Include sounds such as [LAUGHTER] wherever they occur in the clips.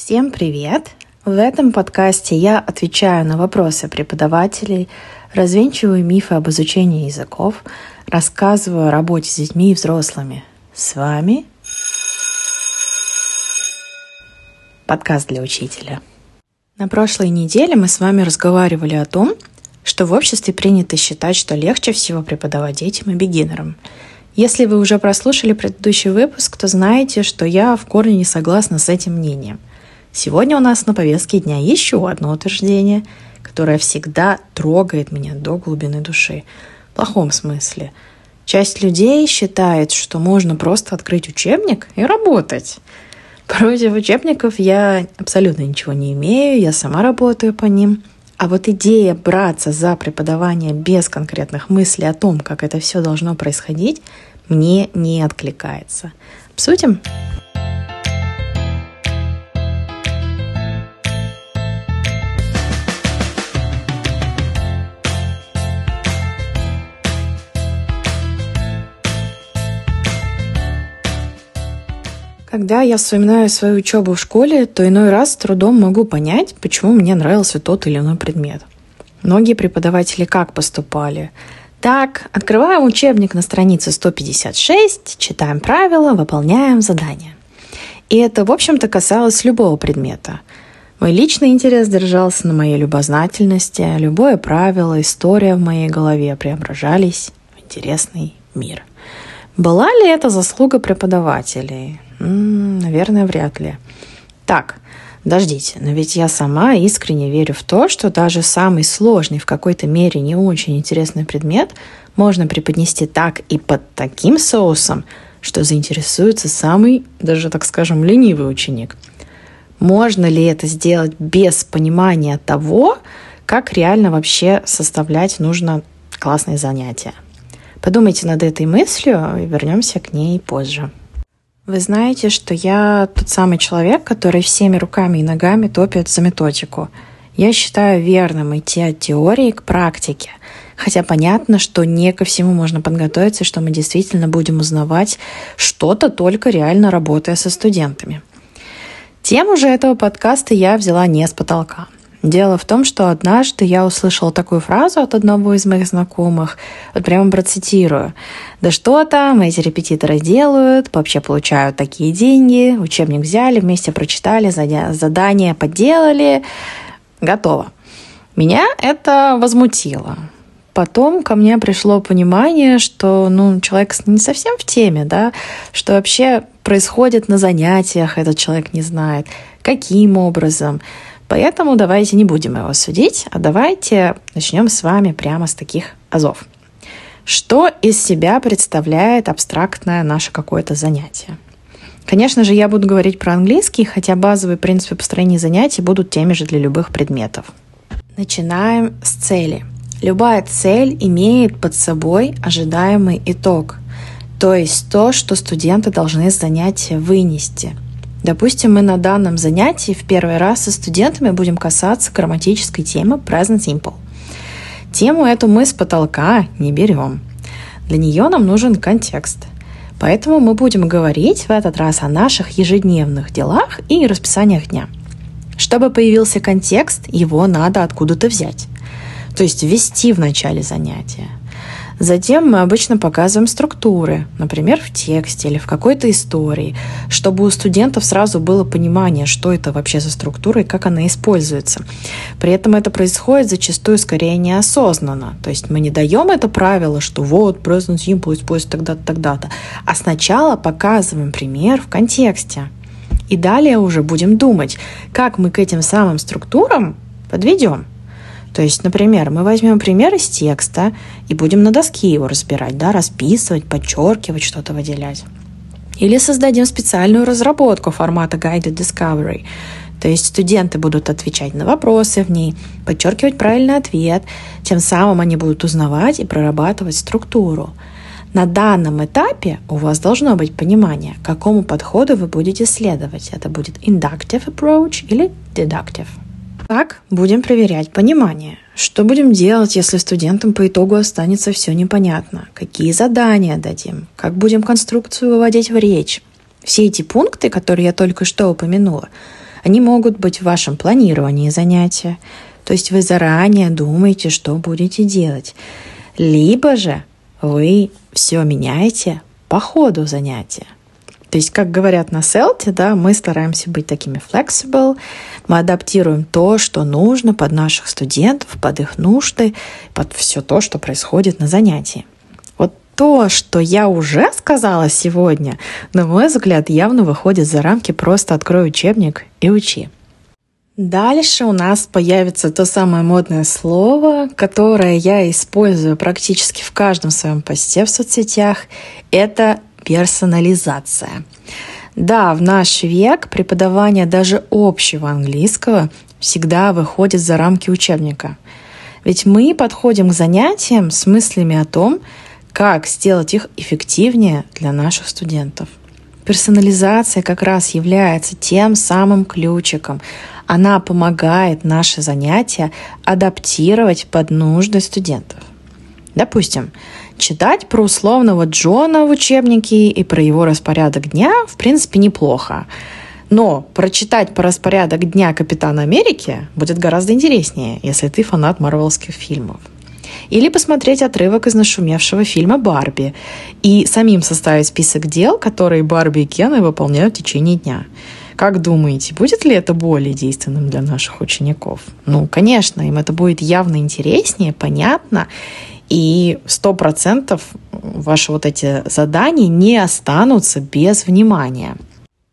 Всем привет! В этом подкасте я отвечаю на вопросы преподавателей, развенчиваю мифы об изучении языков, рассказываю о работе с детьми и взрослыми. С вами подкаст для учителя. На прошлой неделе мы с вами разговаривали о том, что в обществе принято считать, что легче всего преподавать детям и бегинерам. Если вы уже прослушали предыдущий выпуск, то знаете, что я в корне не согласна с этим мнением. Сегодня у нас на повестке дня еще одно утверждение, которое всегда трогает меня до глубины души. В плохом смысле. Часть людей считает, что можно просто открыть учебник и работать. Против учебников я абсолютно ничего не имею, я сама работаю по ним. А вот идея браться за преподавание без конкретных мыслей о том, как это все должно происходить, мне не откликается. Обсудим? Когда я вспоминаю свою учебу в школе, то иной раз с трудом могу понять, почему мне нравился тот или иной предмет. Многие преподаватели как поступали? Так, открываем учебник на странице 156, читаем правила, выполняем задания. И это, в общем-то, касалось любого предмета. Мой личный интерес держался на моей любознательности, любое правило, история в моей голове преображались в интересный мир. Была ли это заслуга преподавателей? Наверное, вряд ли. Так, Подождите, но ведь я сама искренне верю в то, что даже самый сложный, в какой-то мере не очень интересный предмет можно преподнести так и под таким соусом, что заинтересуется самый, даже так скажем, ленивый ученик. Можно ли это сделать без понимания того, как реально вообще составлять нужно классные занятия? Подумайте над этой мыслью и вернемся к ней позже. Вы знаете, что я тот самый человек, который всеми руками и ногами топит за методику. Я считаю верным идти от теории к практике. Хотя понятно, что не ко всему можно подготовиться, что мы действительно будем узнавать что-то только реально работая со студентами. Тему же этого подкаста я взяла не с потолка. Дело в том, что однажды я услышала такую фразу от одного из моих знакомых, вот прямо процитирую. «Да что там, эти репетиторы делают, вообще получают такие деньги, учебник взяли, вместе прочитали, задание подделали, готово». Меня это возмутило. Потом ко мне пришло понимание, что ну, человек не совсем в теме, да, что вообще происходит на занятиях, этот человек не знает, каким образом – Поэтому давайте не будем его судить, а давайте начнем с вами прямо с таких азов. Что из себя представляет абстрактное наше какое-то занятие? Конечно же, я буду говорить про английский, хотя базовые принципы построения занятий будут теми же для любых предметов. Начинаем с цели. Любая цель имеет под собой ожидаемый итог, то есть то, что студенты должны с занятия вынести – Допустим, мы на данном занятии в первый раз со студентами будем касаться грамматической темы Present Simple. Тему эту мы с потолка не берем. Для нее нам нужен контекст. Поэтому мы будем говорить в этот раз о наших ежедневных делах и расписаниях дня. Чтобы появился контекст, его надо откуда-то взять. То есть ввести в начале занятия. Затем мы обычно показываем структуры, например, в тексте или в какой-то истории, чтобы у студентов сразу было понимание, что это вообще за структура и как она используется. При этом это происходит зачастую скорее неосознанно. То есть мы не даем это правило, что вот present simple используется тогда-то, тогда-то, а сначала показываем пример в контексте. И далее уже будем думать, как мы к этим самым структурам подведем. То есть, например, мы возьмем пример из текста и будем на доске его разбирать, да, расписывать, подчеркивать, что-то выделять. Или создадим специальную разработку формата Guided Discovery. То есть студенты будут отвечать на вопросы в ней, подчеркивать правильный ответ, тем самым они будут узнавать и прорабатывать структуру. На данном этапе у вас должно быть понимание, какому подходу вы будете следовать. Это будет inductive approach или deductive. Так, будем проверять понимание. Что будем делать, если студентам по итогу останется все непонятно? Какие задания дадим? Как будем конструкцию выводить в речь? Все эти пункты, которые я только что упомянула, Они могут быть в вашем планировании занятия, то есть вы заранее думаете, что будете делать. Либо же вы все меняете по ходу занятия. То есть, как говорят на селте, да, мы стараемся быть такими flexible, мы адаптируем то, что нужно под наших студентов, под их нужды, под все то, что происходит на занятии. Вот то, что я уже сказала сегодня, на мой взгляд, явно выходит за рамки «просто открой учебник и учи». Дальше у нас появится то самое модное слово, которое я использую практически в каждом своем посте в соцсетях. Это персонализация. Да, в наш век преподавание даже общего английского всегда выходит за рамки учебника. Ведь мы подходим к занятиям с мыслями о том, как сделать их эффективнее для наших студентов. Персонализация как раз является тем самым ключиком. Она помогает наши занятия адаптировать под нужды студентов. Допустим, читать про условного Джона в учебнике и про его распорядок дня, в принципе, неплохо. Но прочитать по распорядок дня Капитана Америки будет гораздо интереснее, если ты фанат марвелских фильмов. Или посмотреть отрывок из нашумевшего фильма «Барби» и самим составить список дел, которые Барби и Кены выполняют в течение дня. Как думаете, будет ли это более действенным для наших учеников? Ну, конечно, им это будет явно интереснее, понятно, и сто процентов ваши вот эти задания не останутся без внимания.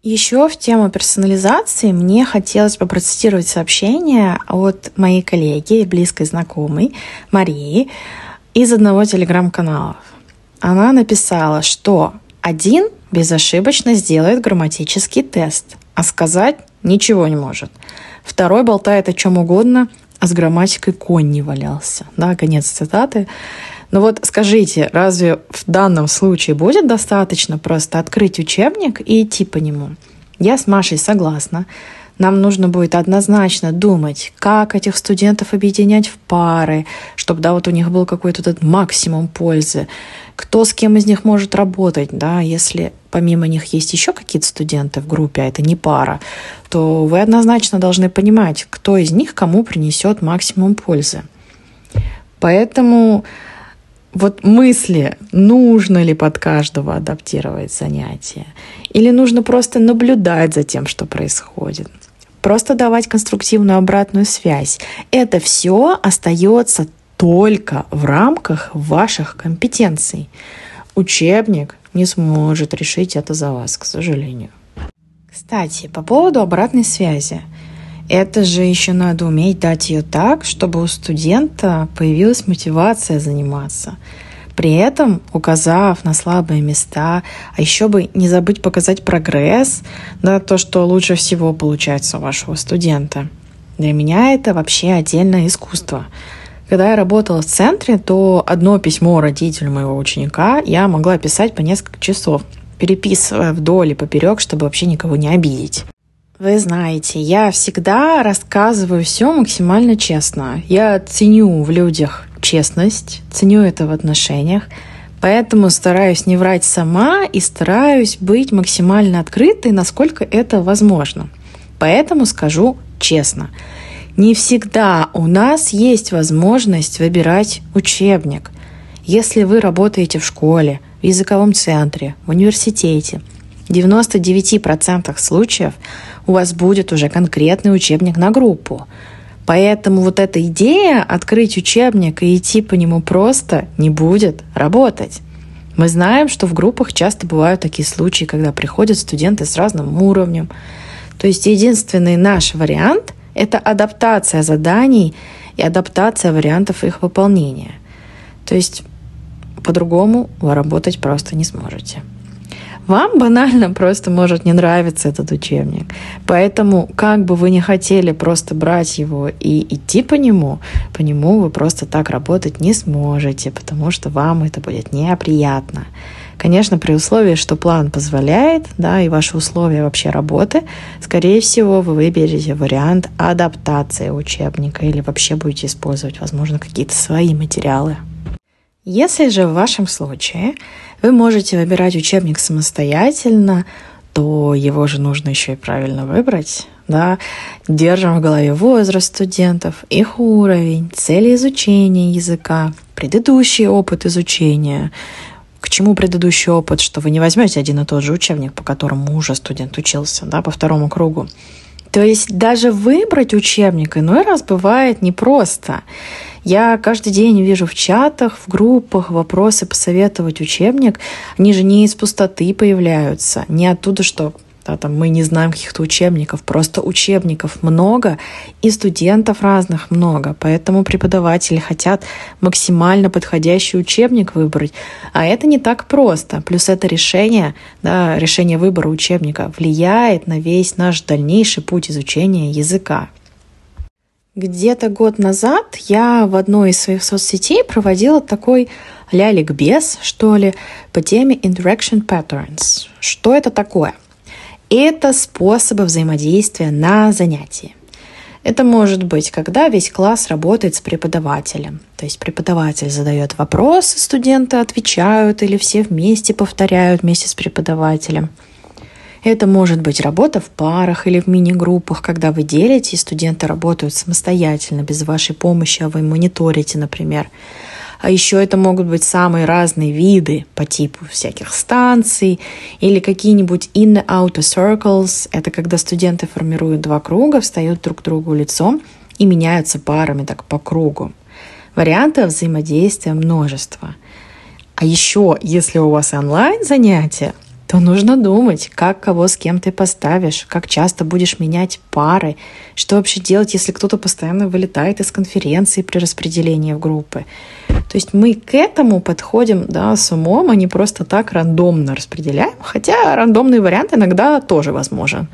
Еще в тему персонализации мне хотелось бы процитировать сообщение от моей коллеги, близкой знакомой Марии из одного телеграм-канала. Она написала, что один безошибочно сделает грамматический тест, а сказать ничего не может. Второй болтает о чем угодно – а с грамматикой конь не валялся. Да, конец цитаты. Но вот скажите, разве в данном случае будет достаточно просто открыть учебник и идти по нему? Я с Машей согласна. Нам нужно будет однозначно думать, как этих студентов объединять в пары, чтобы да, вот у них был какой-то этот максимум пользы. Кто с кем из них может работать, да, если помимо них есть еще какие-то студенты в группе, а это не пара, то вы однозначно должны понимать, кто из них кому принесет максимум пользы. Поэтому вот мысли, нужно ли под каждого адаптировать занятия, или нужно просто наблюдать за тем, что происходит, просто давать конструктивную обратную связь. Это все остается только в рамках ваших компетенций. Учебник не сможет решить это за вас, к сожалению. Кстати, по поводу обратной связи. Это же еще надо уметь дать ее так, чтобы у студента появилась мотивация заниматься. При этом указав на слабые места, а еще бы не забыть показать прогресс, да, то, что лучше всего получается у вашего студента. Для меня это вообще отдельное искусство. Когда я работала в центре, то одно письмо родителю моего ученика я могла писать по несколько часов, переписывая вдоль и поперек, чтобы вообще никого не обидеть. Вы знаете, я всегда рассказываю все максимально честно. Я ценю в людях честность, ценю это в отношениях, поэтому стараюсь не врать сама и стараюсь быть максимально открытой, насколько это возможно. Поэтому скажу честно – не всегда у нас есть возможность выбирать учебник. Если вы работаете в школе, в языковом центре, в университете, в 99% случаев у вас будет уже конкретный учебник на группу. Поэтому вот эта идея открыть учебник и идти по нему просто не будет работать. Мы знаем, что в группах часто бывают такие случаи, когда приходят студенты с разным уровнем. То есть единственный наш вариант – это адаптация заданий и адаптация вариантов их выполнения. То есть по-другому вы работать просто не сможете. Вам банально просто может не нравиться этот учебник. Поэтому, как бы вы не хотели просто брать его и идти по нему, по нему вы просто так работать не сможете, потому что вам это будет неприятно. Конечно, при условии, что план позволяет, да, и ваши условия вообще работы, скорее всего, вы выберете вариант адаптации учебника или вообще будете использовать, возможно, какие-то свои материалы. Если же в вашем случае вы можете выбирать учебник самостоятельно, то его же нужно еще и правильно выбрать. да, держим в голове возраст студентов, их уровень, цели изучения языка, предыдущий опыт изучения, к чему предыдущий опыт, что вы не возьмете один и тот же учебник, по которому уже студент учился, да, по второму кругу. То есть даже выбрать учебник иной раз бывает непросто. Я каждый день вижу в чатах, в группах вопросы посоветовать учебник. Они же не из пустоты появляются, не оттуда, что да, там мы не знаем каких-то учебников, просто учебников много и студентов разных много, поэтому преподаватели хотят максимально подходящий учебник выбрать, а это не так просто. Плюс это решение, да, решение выбора учебника влияет на весь наш дальнейший путь изучения языка. Где-то год назад я в одной из своих соцсетей проводила такой ля ликбез, что ли, по теме Interaction Patterns. Что это такое? Это способы взаимодействия на занятии. Это может быть, когда весь класс работает с преподавателем. То есть преподаватель задает вопросы, студенты отвечают или все вместе повторяют вместе с преподавателем. Это может быть работа в парах или в мини-группах, когда вы делите, и студенты работают самостоятельно, без вашей помощи, а вы мониторите, например. А еще это могут быть самые разные виды по типу всяких станций или какие-нибудь in-outer circles. Это когда студенты формируют два круга, встают друг к другу лицом и меняются парами так по кругу. Вариантов взаимодействия множество. А еще, если у вас онлайн занятия, то нужно думать, как кого с кем ты поставишь, как часто будешь менять пары, что вообще делать, если кто-то постоянно вылетает из конференции при распределении в группы. То есть мы к этому подходим да, с умом, а не просто так рандомно распределяем, хотя рандомный вариант иногда тоже возможен.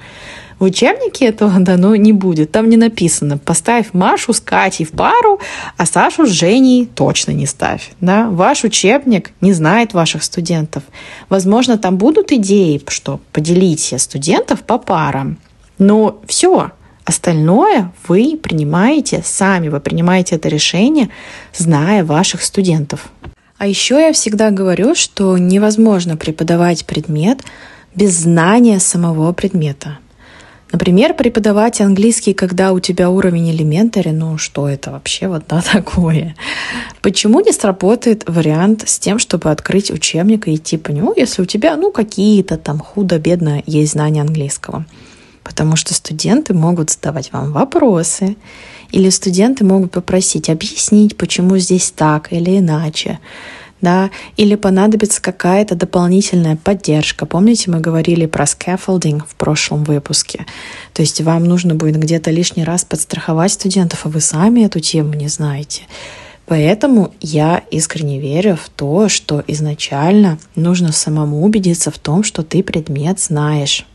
В учебнике этого дано не будет. Там не написано «поставь Машу с Катей в пару, а Сашу с Женей точно не ставь». Да? Ваш учебник не знает ваших студентов. Возможно, там будут идеи, что поделите студентов по парам. Но все, Остальное вы принимаете сами, вы принимаете это решение, зная ваших студентов. А еще я всегда говорю, что невозможно преподавать предмет без знания самого предмета. Например, преподавать английский, когда у тебя уровень элементари, ну что это вообще вот да, [LAUGHS] такое? Почему не сработает вариант с тем, чтобы открыть учебник и идти по нему, если у тебя, ну, какие-то там худо-бедно есть знания английского? Потому что студенты могут задавать вам вопросы, или студенты могут попросить объяснить, почему здесь так или иначе да, или понадобится какая-то дополнительная поддержка. Помните, мы говорили про scaffolding в прошлом выпуске? То есть вам нужно будет где-то лишний раз подстраховать студентов, а вы сами эту тему не знаете. Поэтому я искренне верю в то, что изначально нужно самому убедиться в том, что ты предмет знаешь.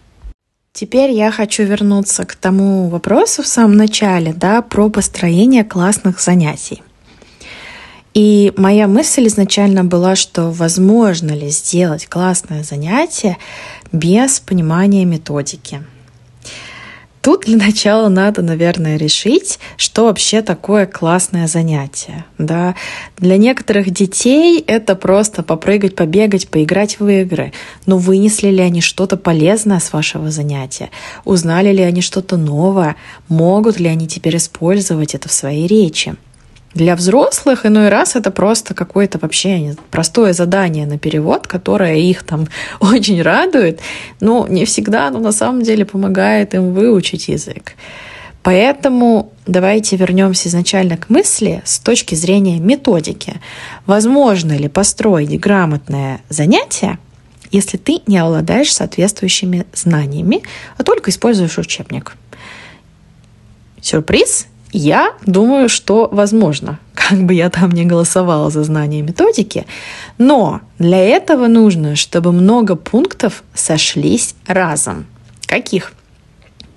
Теперь я хочу вернуться к тому вопросу в самом начале, да, про построение классных занятий. И моя мысль изначально была, что возможно ли сделать классное занятие без понимания методики. Тут для начала надо, наверное, решить, что вообще такое классное занятие. Да? Для некоторых детей это просто попрыгать, побегать, поиграть в игры. Но вынесли ли они что-то полезное с вашего занятия? Узнали ли они что-то новое? Могут ли они теперь использовать это в своей речи? Для взрослых иной раз это просто какое-то вообще простое задание на перевод, которое их там [LAUGHS] очень радует, но не всегда оно на самом деле помогает им выучить язык. Поэтому давайте вернемся изначально к мысли с точки зрения методики. Возможно ли построить грамотное занятие, если ты не обладаешь соответствующими знаниями, а только используешь учебник? Сюрприз, я думаю, что возможно, [LAUGHS] как бы я там не голосовала за знание методики, но для этого нужно, чтобы много пунктов сошлись разом. Каких?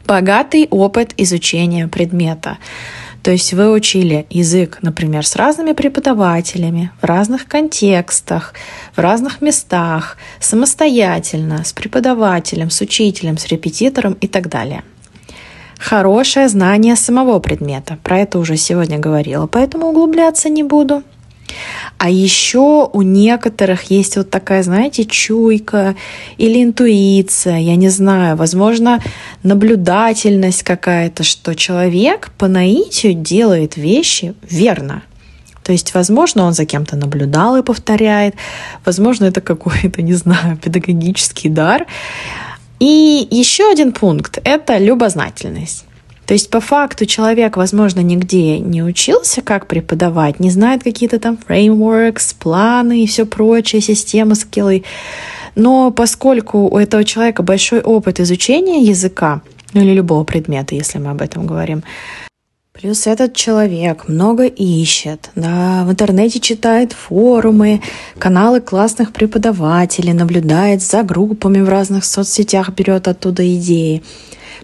Богатый опыт изучения предмета. То есть вы учили язык, например, с разными преподавателями, в разных контекстах, в разных местах, самостоятельно, с преподавателем, с учителем, с репетитором и так далее – хорошее знание самого предмета. Про это уже сегодня говорила, поэтому углубляться не буду. А еще у некоторых есть вот такая, знаете, чуйка или интуиция, я не знаю, возможно, наблюдательность какая-то, что человек по наитию делает вещи верно. То есть, возможно, он за кем-то наблюдал и повторяет, возможно, это какой-то, не знаю, [LAUGHS] педагогический дар. И еще один пункт – это любознательность. То есть по факту человек, возможно, нигде не учился, как преподавать, не знает какие-то там фреймворкс, планы и все прочее, системы, скиллы. Но поскольку у этого человека большой опыт изучения языка, ну или любого предмета, если мы об этом говорим, Плюс этот человек много ищет, да, в интернете читает форумы, каналы классных преподавателей, наблюдает за группами в разных соцсетях, берет оттуда идеи.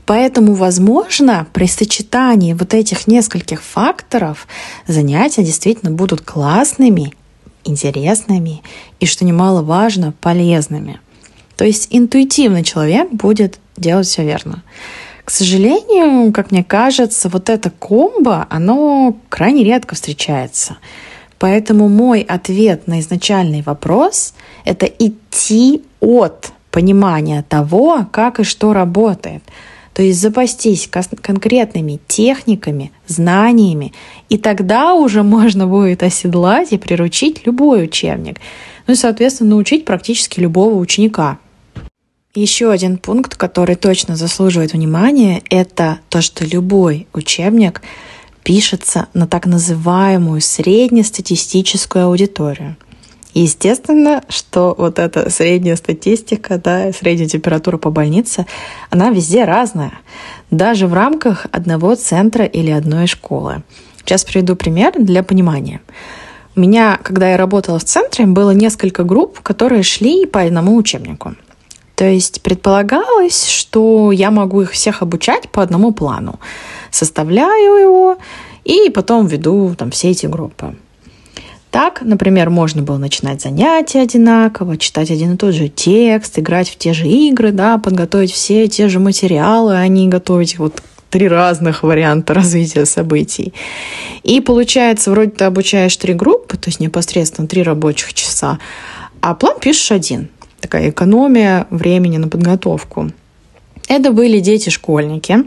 Поэтому, возможно, при сочетании вот этих нескольких факторов занятия действительно будут классными, интересными и, что немаловажно, полезными. То есть интуитивно человек будет делать все верно. К сожалению, как мне кажется, вот это комбо, оно крайне редко встречается. Поэтому мой ответ на изначальный вопрос – это идти от понимания того, как и что работает – то есть запастись конкретными техниками, знаниями, и тогда уже можно будет оседлать и приручить любой учебник. Ну и, соответственно, научить практически любого ученика. Еще один пункт, который точно заслуживает внимания, это то, что любой учебник пишется на так называемую среднестатистическую аудиторию. Естественно, что вот эта средняя статистика, да, средняя температура по больнице, она везде разная, даже в рамках одного центра или одной школы. Сейчас приведу пример для понимания. У меня, когда я работала в центре, было несколько групп, которые шли по одному учебнику. То есть предполагалось, что я могу их всех обучать по одному плану. Составляю его и потом веду там все эти группы. Так, например, можно было начинать занятия одинаково, читать один и тот же текст, играть в те же игры, да, подготовить все те же материалы, а не готовить вот три разных варианта развития событий. И получается, вроде ты обучаешь три группы, то есть непосредственно три рабочих часа, а план пишешь один. Такая экономия времени на подготовку. Это были дети-школьники.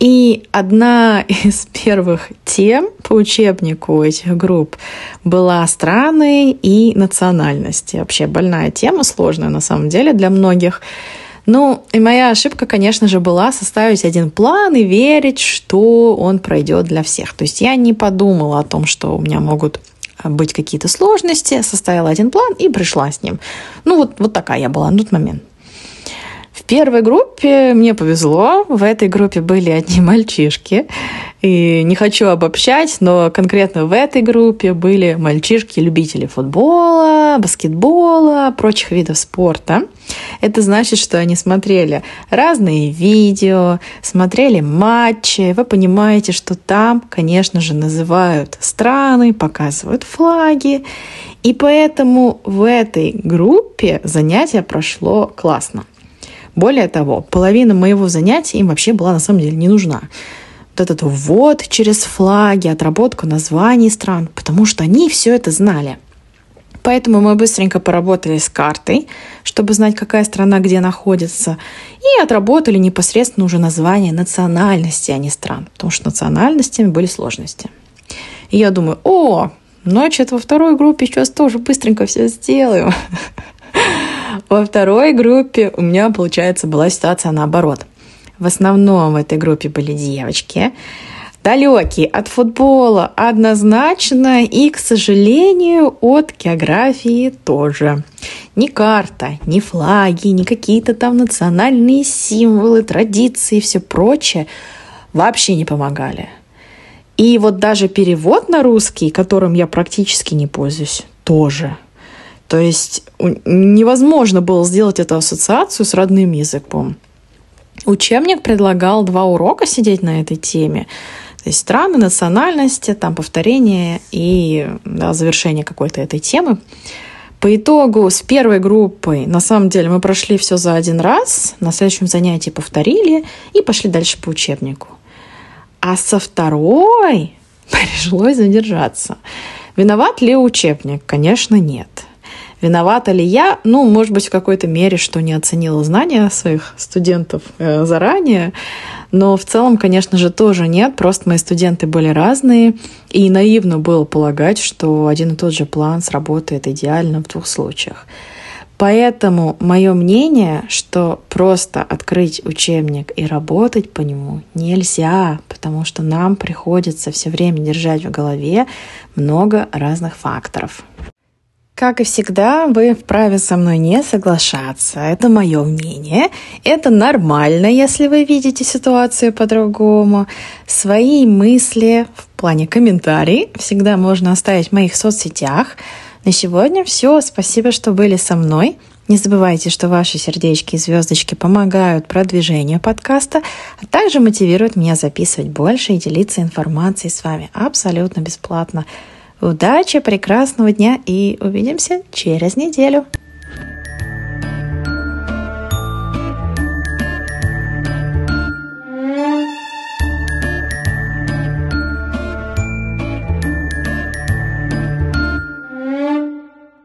И одна из первых тем по учебнику этих групп была страны и национальности. Вообще больная тема, сложная на самом деле для многих. Ну, и моя ошибка, конечно же, была составить один план и верить, что он пройдет для всех. То есть я не подумала о том, что у меня могут быть какие-то сложности, составила один план и пришла с ним. Ну, вот, вот такая я была на тот момент. В первой группе мне повезло. В этой группе были одни мальчишки. И не хочу обобщать, но конкретно в этой группе были мальчишки-любители футбола, баскетбола, прочих видов спорта. Это значит, что они смотрели разные видео, смотрели матчи. Вы понимаете, что там, конечно же, называют страны, показывают флаги. И поэтому в этой группе занятие прошло классно. Более того, половина моего занятия им вообще была на самом деле не нужна. Вот этот ввод через флаги, отработку названий стран, потому что они все это знали. Поэтому мы быстренько поработали с картой, чтобы знать, какая страна где находится, и отработали непосредственно уже название национальности, а не стран, потому что национальностями были сложности. И я думаю, о, значит, во второй группе сейчас тоже быстренько все сделаю. [LAUGHS] Во второй группе у меня, получается, была ситуация наоборот. В основном в этой группе были девочки, далекие от футбола однозначно и, к сожалению, от географии тоже. Ни карта, ни флаги, ни какие-то там национальные символы, традиции и все прочее вообще не помогали. И вот даже перевод на русский, которым я практически не пользуюсь, тоже – то есть невозможно было сделать эту ассоциацию с родным языком. Учебник предлагал два урока сидеть на этой теме. То есть страны, национальности, там повторение и да, завершение какой-то этой темы. По итогу с первой группой, на самом деле, мы прошли все за один раз, на следующем занятии повторили и пошли дальше по учебнику. А со второй [LAUGHS] пришлось задержаться. Виноват ли учебник? Конечно, нет. Виновата ли я? Ну, может быть, в какой-то мере, что не оценила знания своих студентов э, заранее. Но в целом, конечно же, тоже нет. Просто мои студенты были разные. И наивно было полагать, что один и тот же план сработает идеально в двух случаях. Поэтому мое мнение, что просто открыть учебник и работать по нему нельзя, потому что нам приходится все время держать в голове много разных факторов. Как и всегда, вы вправе со мной не соглашаться. Это мое мнение. Это нормально, если вы видите ситуацию по-другому. Свои мысли в плане комментарий всегда можно оставить в моих соцсетях. На сегодня все. Спасибо, что были со мной. Не забывайте, что ваши сердечки и звездочки помогают продвижению подкаста, а также мотивируют меня записывать больше и делиться информацией с вами абсолютно бесплатно. Удачи, прекрасного дня и увидимся через неделю.